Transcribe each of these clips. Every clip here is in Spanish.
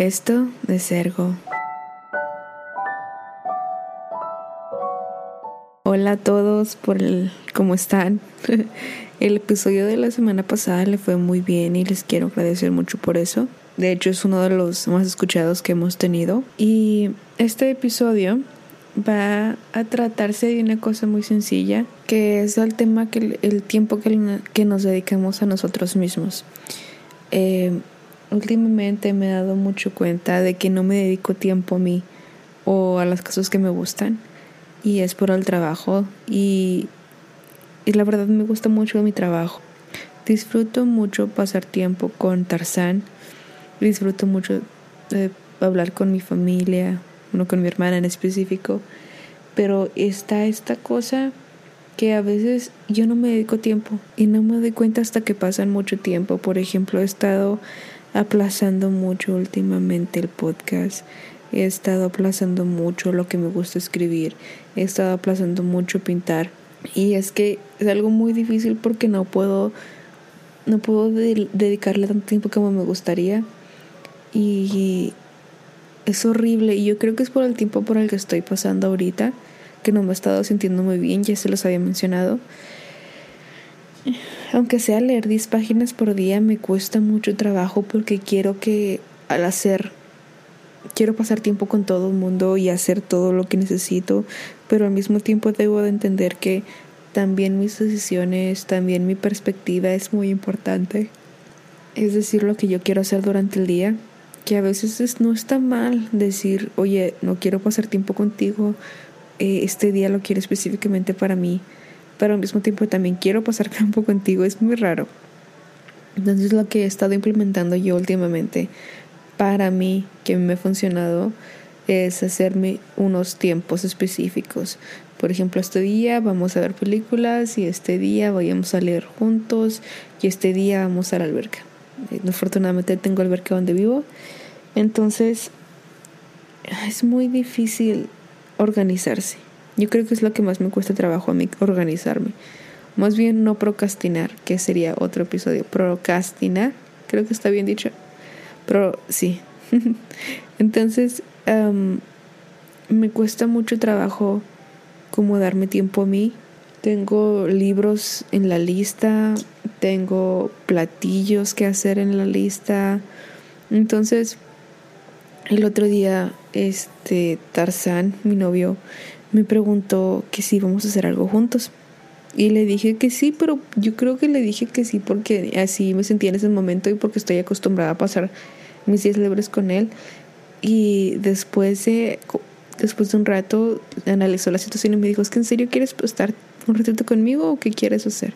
Esto de Sergo. Hola a todos, por el, ¿cómo están? el episodio de la semana pasada le fue muy bien y les quiero agradecer mucho por eso. De hecho es uno de los más escuchados que hemos tenido. Y este episodio va a tratarse de una cosa muy sencilla, que es el tema que el tiempo que, que nos dedicamos a nosotros mismos. Eh, últimamente me he dado mucho cuenta de que no me dedico tiempo a mí o a las cosas que me gustan y es por el trabajo y, y la verdad me gusta mucho mi trabajo. Disfruto mucho pasar tiempo con Tarzán, disfruto mucho de hablar con mi familia, no con mi hermana en específico, pero está esta cosa que a veces yo no me dedico tiempo y no me doy cuenta hasta que pasan mucho tiempo. Por ejemplo, he estado aplazando mucho últimamente el podcast. He estado aplazando mucho lo que me gusta escribir. He estado aplazando mucho pintar. Y es que es algo muy difícil porque no puedo no puedo dedicarle tanto tiempo como me gustaría. Y es horrible y yo creo que es por el tiempo por el que estoy pasando ahorita, que no me he estado sintiendo muy bien, ya se los había mencionado. Aunque sea leer 10 páginas por día, me cuesta mucho trabajo porque quiero que al hacer, quiero pasar tiempo con todo el mundo y hacer todo lo que necesito, pero al mismo tiempo debo de entender que también mis decisiones, también mi perspectiva es muy importante. Es decir, lo que yo quiero hacer durante el día que a veces no está mal decir, oye, no quiero pasar tiempo contigo, eh, este día lo quiero específicamente para mí, pero al mismo tiempo también quiero pasar tiempo contigo, es muy raro. Entonces lo que he estado implementando yo últimamente para mí, que me ha funcionado, es hacerme unos tiempos específicos. Por ejemplo, este día vamos a ver películas y este día vayamos a leer juntos y este día vamos a la alberca. Afortunadamente tengo alberca donde vivo. Entonces, es muy difícil organizarse. Yo creo que es lo que más me cuesta trabajo a mí, organizarme. Más bien no procrastinar, que sería otro episodio. Procrastinar, creo que está bien dicho. Pero sí. Entonces, me cuesta mucho trabajo como darme tiempo a mí. Tengo libros en la lista, tengo platillos que hacer en la lista. Entonces, el otro día, este Tarzán, mi novio, me preguntó que si íbamos a hacer algo juntos. Y le dije que sí, pero yo creo que le dije que sí porque así me sentía en ese momento y porque estoy acostumbrada a pasar mis días libres con él. Y después de, después de un rato analizó la situación y me dijo, ¿es que en serio quieres estar un ratito conmigo o qué quieres hacer?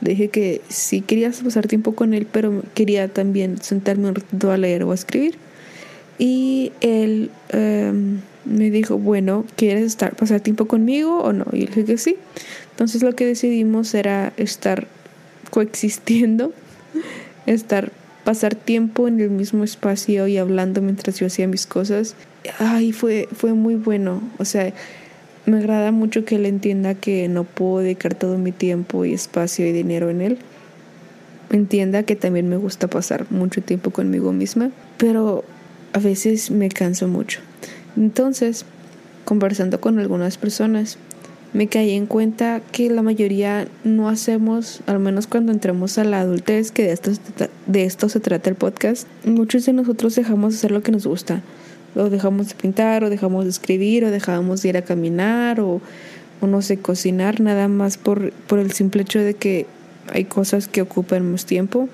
Le dije que sí quería pasar tiempo con él, pero quería también sentarme un ratito a leer o a escribir. Y él em, me dijo, bueno, ¿quieres estar, pasar tiempo conmigo o no? Y dije que sí. Entonces lo que decidimos era estar coexistiendo, estar, pasar tiempo en el mismo espacio y hablando mientras yo hacía mis cosas. Ay, fue, fue muy bueno. O sea, me agrada mucho que él entienda que no puedo dedicar todo mi tiempo y espacio y dinero en él. Entienda que también me gusta pasar mucho tiempo conmigo misma, pero a veces me canso mucho. Entonces, conversando con algunas personas, me caí en cuenta que la mayoría no hacemos, al menos cuando entramos a la adultez, que de esto, de esto se trata el podcast, muchos de nosotros dejamos de hacer lo que nos gusta o dejamos de pintar, o dejamos de escribir, o dejamos de ir a caminar, o, no sé, cocinar, nada más por, por el simple hecho de que hay cosas que ocupan más tiempo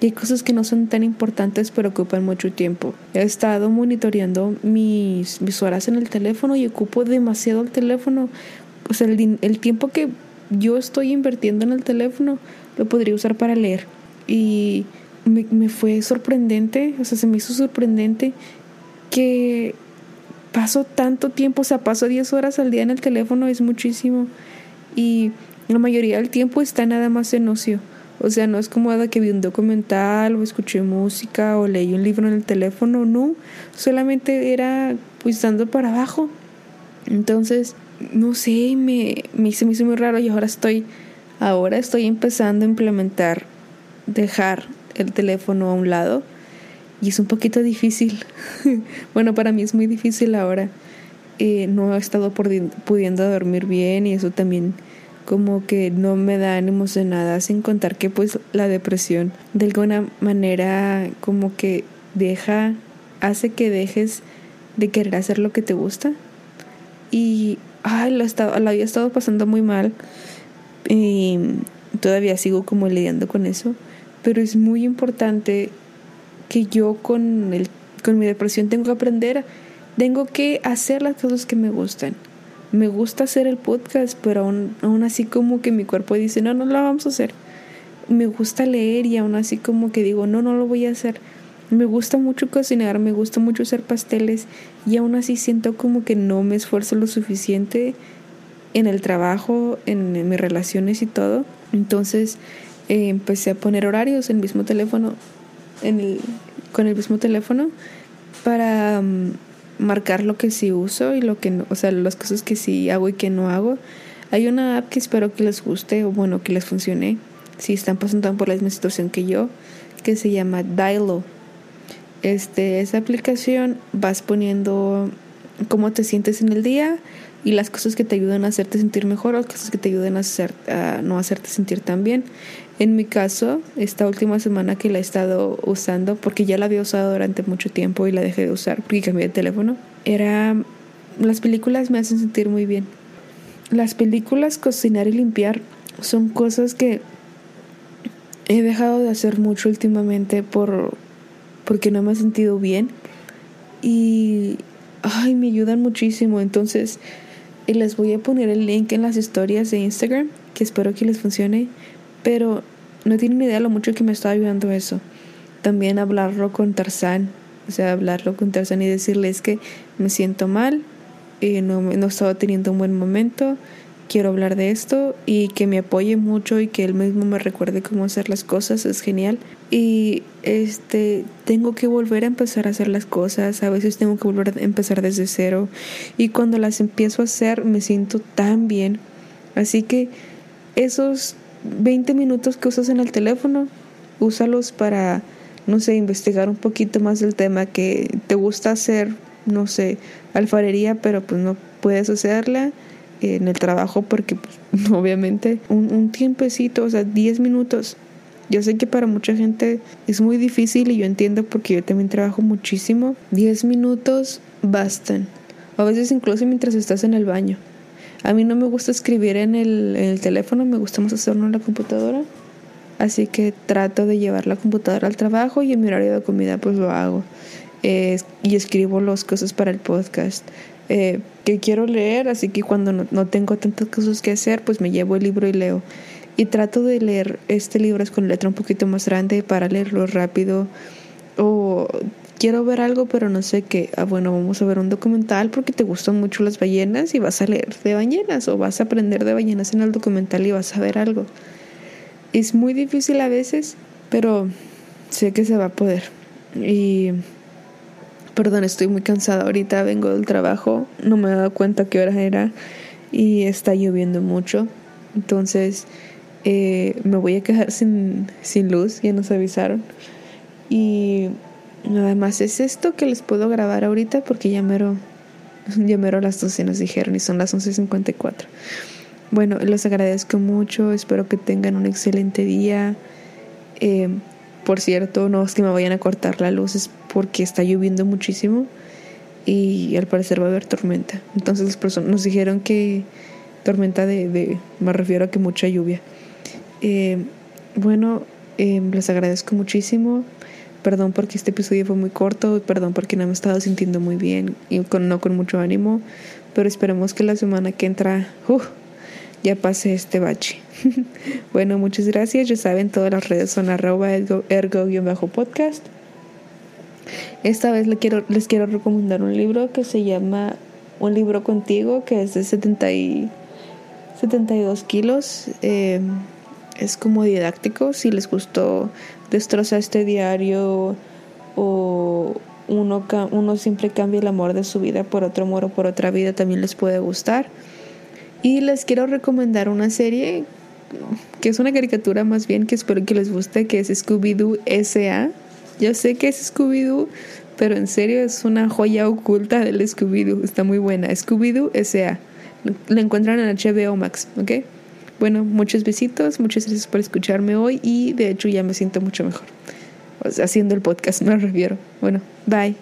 y hay cosas que no son tan importantes pero ocupan mucho tiempo. He estado monitoreando mis, mis horas en el teléfono y ocupo demasiado el teléfono. O sea, el, tiempo que yo estoy invirtiendo en el teléfono lo podría usar para leer. Y me, me fue sorprendente, o sea, se me hizo sorprendente que paso tanto tiempo, o sea, paso 10 horas al día en el teléfono, es muchísimo. Y la mayoría del tiempo está nada más en ocio. O sea, no es como de que vi un documental o escuché música o leí un libro en el teléfono, no. Solamente era pues dando para abajo. Entonces, no sé, me, me, se me hizo muy raro y ahora estoy, ahora estoy empezando a implementar dejar el teléfono a un lado y es un poquito difícil. bueno, para mí es muy difícil ahora. Eh, no he estado pudiendo dormir bien y eso también como que no me da ánimos de nada, sin contar que pues la depresión de alguna manera como que deja, hace que dejes de querer hacer lo que te gusta. Y ay, la, estado, la había estado pasando muy mal y todavía sigo como lidiando con eso, pero es muy importante que yo con, el, con mi depresión tengo que aprender, tengo que hacer las cosas que me gustan. Me gusta hacer el podcast, pero aún, aún así como que mi cuerpo dice, no, no lo vamos a hacer. Me gusta leer y aún así como que digo, no, no lo voy a hacer. Me gusta mucho cocinar, me gusta mucho hacer pasteles y aún así siento como que no me esfuerzo lo suficiente en el trabajo, en, mis relaciones y todo. Entonces eh, empecé a poner horarios en el mismo teléfono en el, con el mismo teléfono para mm, marcar lo que sí uso y lo que no, o sea, las cosas que sí hago y que no hago. Hay una app que espero que les guste o bueno, que les funcione si están pasando por la misma situación que yo, que se llama Dialo. Este, esa aplicación vas poniendo cómo te sientes en el día y las cosas que te ayudan a hacerte sentir mejor o las cosas que te ayudan a, hacer, a no hacerte sentir tan bien. En mi caso, esta última semana que la he estado usando, porque ya la había usado durante mucho tiempo y la dejé de usar porque cambié de teléfono, era las películas me hacen sentir muy bien. Las películas, cocinar y limpiar son cosas que he dejado de hacer mucho últimamente por porque no me he sentido bien y ay, me ayudan muchísimo. Entonces, les voy a poner el link en las historias de Instagram, que espero que les funcione pero no tienen idea lo mucho que me está ayudando eso. También hablarlo con Tarzán, o sea, hablarlo con Tarzán y decirles que me siento mal, y no, no estaba teniendo un buen momento, quiero hablar de esto y que me apoye mucho y que él mismo me recuerde cómo hacer las cosas, es genial. Y este, tengo que volver a empezar a hacer las cosas, a veces tengo que volver a empezar desde cero y cuando las empiezo a hacer me siento tan bien. Así que esos 20 minutos que usas en el teléfono, úsalos para, no sé, investigar un poquito más del tema que te gusta hacer, no sé, alfarería, pero pues no puedes hacerla en el trabajo porque pues, obviamente un, un tiempecito, o sea, 10 minutos. Yo sé que para mucha gente es muy difícil y yo entiendo porque yo también trabajo muchísimo. 10 minutos bastan. A veces incluso mientras estás en el baño. A mí no me gusta escribir en el, teléfono, me gusta más hacerlo en la computadora. Así que trato de llevar la computadora al trabajo y en mi horario de comida pues lo hago. Y escribo las cosas para el podcast eh, que quiero leer, así que cuando no, no, tengo tantas cosas que hacer pues me llevo el libro y leo. Y trato de leer este libro con letra un poquito más grande para leerlo rápido. O quiero ver algo, pero no sé qué. Ah, bueno, vamos a ver un documental porque te gustan mucho las ballenas y vas a leer de ballenas o vas a aprender de ballenas en el documental y vas a ver algo. Es muy difícil a veces, pero sé que se va a poder. Y perdón, estoy muy cansada ahorita, vengo del trabajo, no me he dado cuenta qué hora era y está lloviendo mucho. Entonces eh, me voy a quedar sin, sin luz, ya nos avisaron. Y Nada más es esto que les puedo grabar ahorita porque ya mero, ya mero las 12 nos dijeron y son las 11.54. Bueno, les agradezco mucho, espero que tengan un excelente día. Eh, por cierto, no es que me vayan a cortar la luz, porque está lloviendo muchísimo y al parecer va a haber tormenta. Entonces las personas nos dijeron que tormenta de, de me refiero a que mucha lluvia. Eh, bueno, eh, les agradezco muchísimo. Perdón porque este episodio fue muy corto, perdón porque no me he estado sintiendo muy bien y con, no con mucho ánimo, pero esperemos que la semana que entra uh, ya pase este bache. bueno, muchas gracias. Ya saben, todas las redes son arroba ergo-podcast. Esta vez les quiero, les quiero recomendar un libro que se llama Un libro contigo, que es de 70 y 72 kilos. Eh, es como didáctico. Si les gustó destroza este diario o uno, uno siempre cambia el amor de su vida por otro amor o por otra vida, también les puede gustar. Y les quiero recomendar una serie que es una caricatura más bien que espero que les guste, que es Scooby-Doo S.A. Yo sé que es Scooby-Doo, pero en serio es una joya oculta del Scooby-Doo. Está muy buena. Scooby-Doo S.A. La encuentran en HBO Max, ¿ok? Bueno, muchos besitos, muchas gracias por escucharme hoy y de hecho ya me siento mucho mejor. haciendo el podcast, me refiero. Bueno, bye.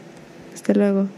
Hasta luego.